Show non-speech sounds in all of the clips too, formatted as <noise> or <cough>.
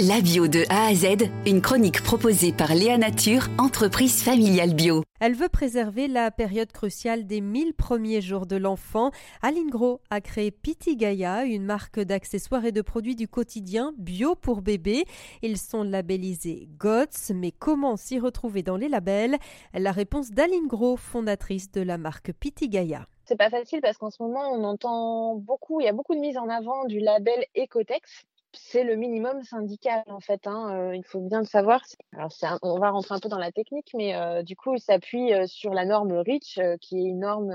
La bio de A à Z, une chronique proposée par Léa Nature, entreprise familiale bio. Elle veut préserver la période cruciale des 1000 premiers jours de l'enfant. Aline Gros a créé Piti Gaia, une marque d'accessoires et de produits du quotidien bio pour bébés. Ils sont labellisés GOTS, mais comment s'y retrouver dans les labels? La réponse d'Aline Gros, fondatrice de la marque Piti Gaia. C'est pas facile parce qu'en ce moment, on entend beaucoup, il y a beaucoup de mise en avant du label Ecotex c'est le minimum syndical en fait. Hein, euh, il faut bien le savoir. Alors, on va rentrer un peu dans la technique, mais euh, du coup, il s'appuie euh, sur la norme REACH, qui est une norme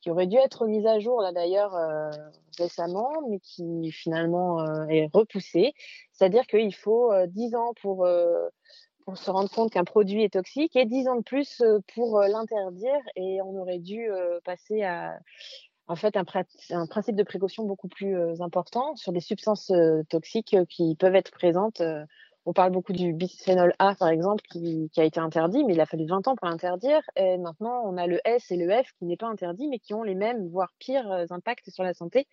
qui aurait dû être mise à jour là d'ailleurs récemment, mais qui finalement est repoussée. C'est-à-dire qu'il faut 10 ans pour pour se rendre compte qu'un produit est toxique et 10 ans de plus pour l'interdire et on aurait dû passer à en fait un, principe de précaution beaucoup plus euh, important sur des substances euh, toxiques euh, qui peuvent être présentes. on parle beaucoup du bisphénol A, par exemple, qui, a été interdit, mais il a fallu 20 ans pour l'interdire. Et maintenant, on a le S et le F qui n'est pas interdit, mais qui ont les mêmes, voire pires impacts sur la santé.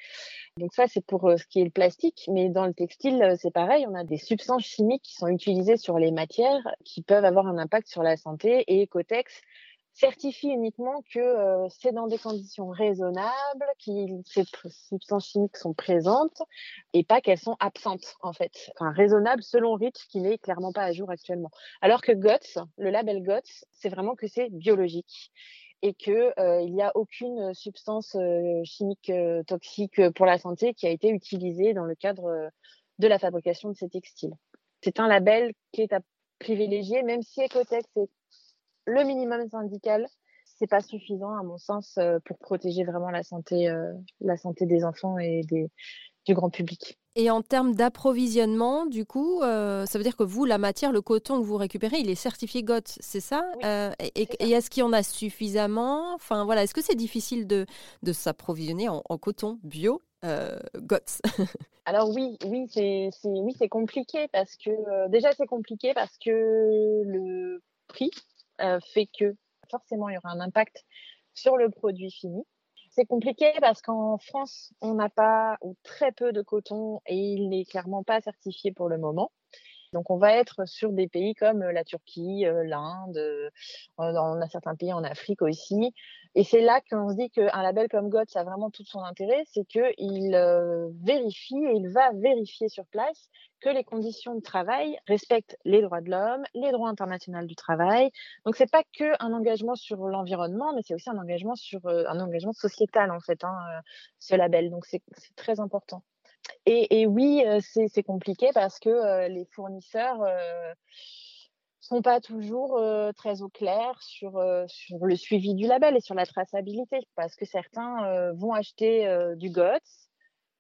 Donc ça, c'est pour ce qui est le plastique. Mais dans le textile, c'est pareil. On a des substances chimiques qui sont utilisées sur les matières qui peuvent avoir un impact sur la santé. Et Ecotex certifie uniquement que euh, c'est dans des conditions raisonnables, que ces substances chimiques sont présentes et pas qu'elles sont absentes en fait. Enfin, raisonnable selon REACH qui n'est clairement pas à jour actuellement. Alors que GOTS, le label GOTS, c'est vraiment que c'est biologique et que euh, il n'y a aucune substance euh, chimique toxique pour la santé qui a été utilisée dans le cadre de la fabrication de ces textiles. C'est un label qui est à privilégier, même si Ecotex est le minimum syndical, c'est pas suffisant à mon sens euh, pour protéger vraiment la santé, euh, la santé des enfants et des, du grand public. Et en termes d'approvisionnement, du coup, euh, ça veut dire que vous, la matière, le coton que vous récupérez, il est certifié GOTS, c'est ça Et, est-ce qu'il y en a suffisamment? Enfin voilà, est-ce que c'est difficile de, de s'approvisionner en, coton bio GOTS <laughs> Alors oui, oui, c'est oui, c'est compliqué parce que déjà c'est compliqué parce que le prix fait que forcément il y aura un impact sur le produit fini. C'est compliqué parce qu'en France, on n'a pas ou très peu de coton et il n'est clairement pas certifié pour le moment. Donc on va être sur des pays comme la Turquie, l'Inde, on a certains pays en Afrique aussi. Et c'est là qu'on se dit qu'un label comme GOTS a vraiment tout son intérêt, c'est qu'il vérifie et il va vérifier sur place que les conditions de travail respectent les droits de l'homme, les droits internationaux du travail. Donc c'est pas que un engagement sur l'environnement, mais c'est aussi un engagement sur un engagement sociétal en fait, hein, ce label. Donc c'est très important. Et, oui, euh, c'est compliqué parce que les fournisseurs sont pas toujours très au clair sur, le suivi du label et sur la traçabilité, parce que certains vont acheter du GOTS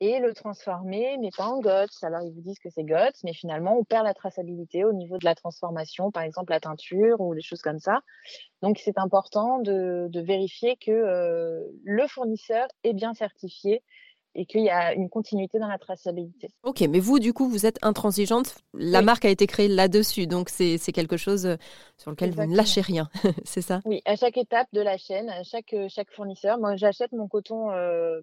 et le transformer, mais pas en GOTS. Alors, ils vous disent que c'est GOTS, mais finalement, on perd la traçabilité au niveau de la transformation, par exemple la teinture ou des choses comme ça. Donc, c'est important de, vérifier que euh, le fournisseur est bien certifié et qu'il y a une continuité dans la traçabilité. Ok, mais vous, du coup, vous êtes intransigeante. La marque a été créée là-dessus, donc c'est quelque chose euh, sur lequel vous ne lâchez rien, <laughs> c'est ça? Oui, à chaque étape de la chaîne, à chaque, euh, chaque fournisseur. Moi, j'achète mon coton euh,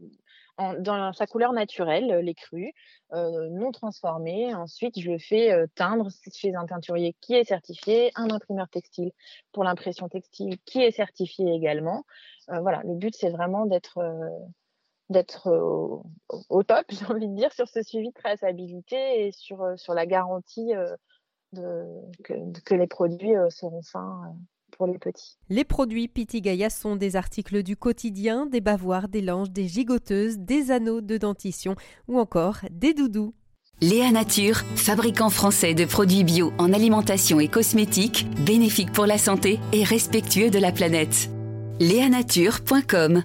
dans sa couleur naturelle, les crus, non transformés. Ensuite, je le fais teindre chez un teinturier qui est certifié, un imprimeur textile pour l'impression textile qui est certifié également. voilà, le but, c'est vraiment d'être d'être au, top, <laughs> j'ai envie de dire, sur ce suivi de traçabilité et sur, sur la garantie de, que, que, les produits seront sains pour les petits. Les produits Gaia sont des articles du quotidien, des bavoirs, des langes, des gigoteuses, des anneaux de dentition ou encore des doudous. Léa Nature, fabricant français de produits bio en alimentation et cosmétiques, bénéfiques pour la santé et respectueux de la planète. Léanature.com